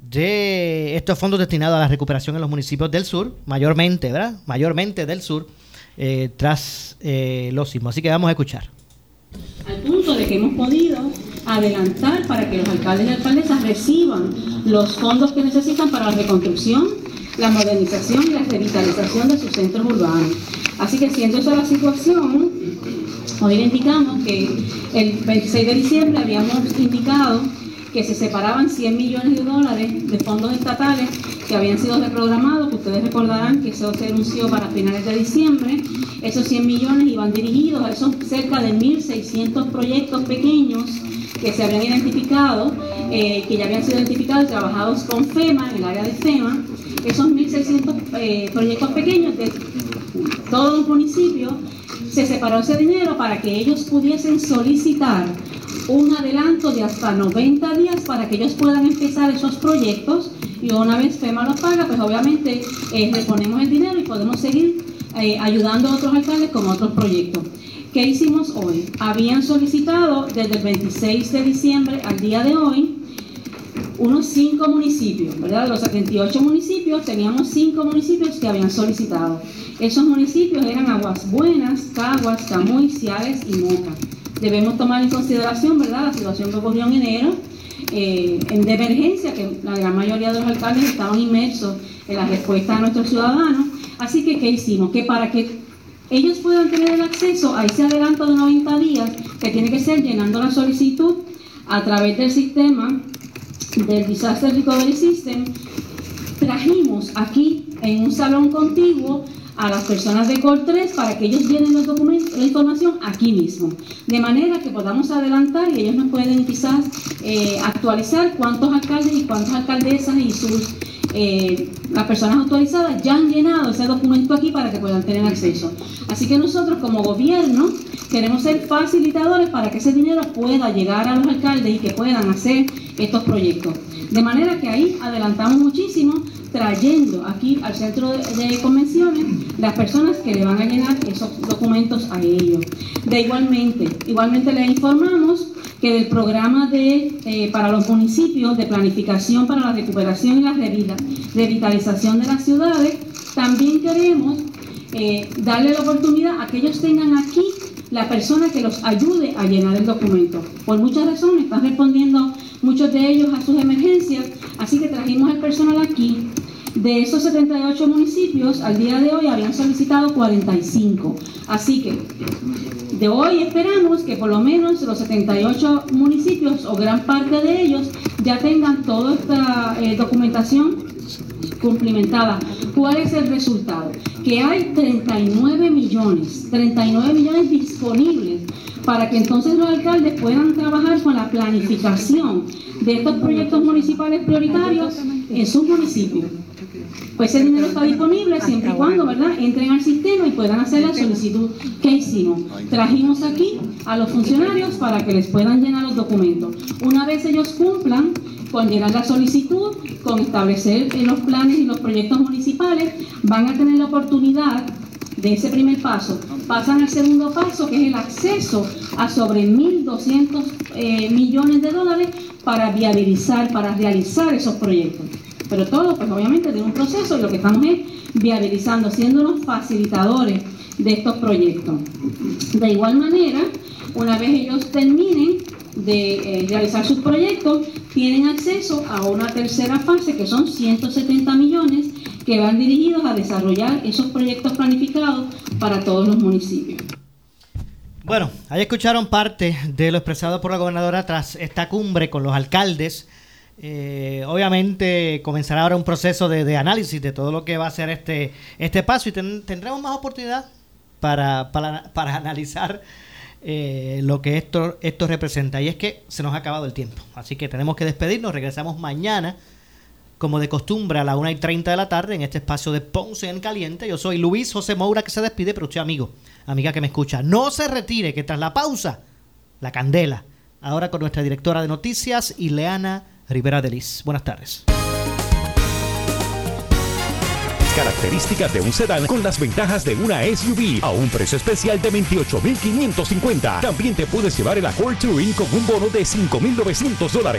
de estos fondos destinados a la recuperación en los municipios del sur, mayormente, ¿verdad? Mayormente del sur, eh, tras eh, los sismos. Así que vamos a escuchar. al punto de que hemos podido adelantar para que los alcaldes y alcaldesas reciban los fondos que necesitan para la reconstrucción, la modernización y la revitalización de sus centros urbanos. Así que siendo esa la situación, hoy le indicamos que el 26 de diciembre habíamos indicado que se separaban 100 millones de dólares de fondos estatales que habían sido reprogramados, que ustedes recordarán que eso se anunció para finales de diciembre. Esos 100 millones iban dirigidos a esos cerca de 1.600 proyectos pequeños que se habían identificado, eh, que ya habían sido identificados y trabajados con FEMA, en el área de FEMA. Esos 1.600 eh, proyectos pequeños de todos los municipios, se separó ese dinero para que ellos pudiesen solicitar un adelanto de hasta 90 días para que ellos puedan empezar esos proyectos y una vez FEMA los paga, pues obviamente eh, reponemos el dinero y podemos seguir eh, ayudando a otros alcaldes con otros proyectos. ¿Qué hicimos hoy? Habían solicitado desde el 26 de diciembre al día de hoy unos cinco municipios, ¿verdad? Los 78 municipios, teníamos cinco municipios que habían solicitado. Esos municipios eran Aguas Buenas, Caguas, Camuy, Ciales y Moca. Debemos tomar en consideración, ¿verdad?, la situación que ocurrió en enero, eh, en de emergencia, que la gran mayoría de los alcaldes estaban inmersos en la respuesta a nuestros ciudadanos. Así que, ¿qué hicimos? Que para que ellos puedan tener el acceso a ese adelanto de 90 días, que tiene que ser llenando la solicitud a través del sistema del Disaster Recovery System, trajimos aquí en un salón contiguo a las personas de Col 3 para que ellos llenen los documentos, la información aquí mismo. De manera que podamos adelantar y ellos nos pueden quizás eh, actualizar cuántos alcaldes y cuántas alcaldesas y sus eh, las personas autorizadas ya han llenado ese documento aquí para que puedan tener acceso. Así que nosotros como gobierno queremos ser facilitadores para que ese dinero pueda llegar a los alcaldes y que puedan hacer estos proyectos. De manera que ahí adelantamos muchísimo trayendo aquí al centro de, convenciones las personas que le van a llenar esos documentos a ellos. De igualmente, igualmente les informamos que del programa de, eh, para los municipios de planificación para la recuperación y la revita- revitalización de las ciudades, también queremos eh, darle la oportunidad a que ellos tengan aquí la persona que los ayude a llenar el documento. Por muchas razones, están respondiendo muchos de ellos a sus emergencias, así que trajimos el personal aquí. De esos 78 municipios, al día de hoy habían solicitado 45. Así que de hoy esperamos que por lo menos los 78 municipios o gran parte de ellos ya tengan toda esta eh, documentación cumplimentada. ¿Cuál es el resultado? Que hay 39 millones, 39 millones disponibles para que entonces los alcaldes puedan trabajar con la planificación de estos proyectos municipales prioritarios en sus municipios. Pues ese dinero está disponible siempre y cuando, ¿verdad?, entren al sistema y puedan hacer la solicitud que hicimos. Trajimos aquí a los funcionarios para que les puedan llenar los documentos. Una vez ellos cumplan con llenar la solicitud, con establecer eh, los planes y los proyectos municipales, van a tener la oportunidad de ese primer paso. Pasan al segundo paso, que es el acceso a sobre 1.200 eh, millones de dólares para viabilizar, para realizar esos proyectos. Pero todo, pues obviamente, tiene un proceso y lo que estamos es viabilizando, siendo los facilitadores de estos proyectos. De igual manera, una vez ellos terminen de eh, realizar sus proyectos, tienen acceso a una tercera fase, que son 170 millones, que van dirigidos a desarrollar esos proyectos planificados para todos los municipios. Bueno, ahí escucharon parte de lo expresado por la gobernadora tras esta cumbre con los alcaldes. Eh, obviamente comenzará ahora un proceso de, análisis de todo lo que va a ser este, este paso y ten- tendremos más oportunidad para, para, para analizar eh, lo que esto, esto representa. Y es que se nos ha acabado el tiempo. Así que tenemos que despedirnos. Regresamos mañana, como de costumbre, a la 1 y 30 de la tarde en este espacio de Ponce en Caliente. Yo soy Luis José Moura que se despide, pero usted, amigo, amiga que me escucha, no se retire, que tras la pausa, la candela. Ahora con nuestra directora de noticias, Ileana Rivera Delis. Buenas tardes. Características de un sedán con las ventajas de una SUV a un precio especial de 28,550. También te puedes llevar el Accord Touring con un bono de 5,900 dólares.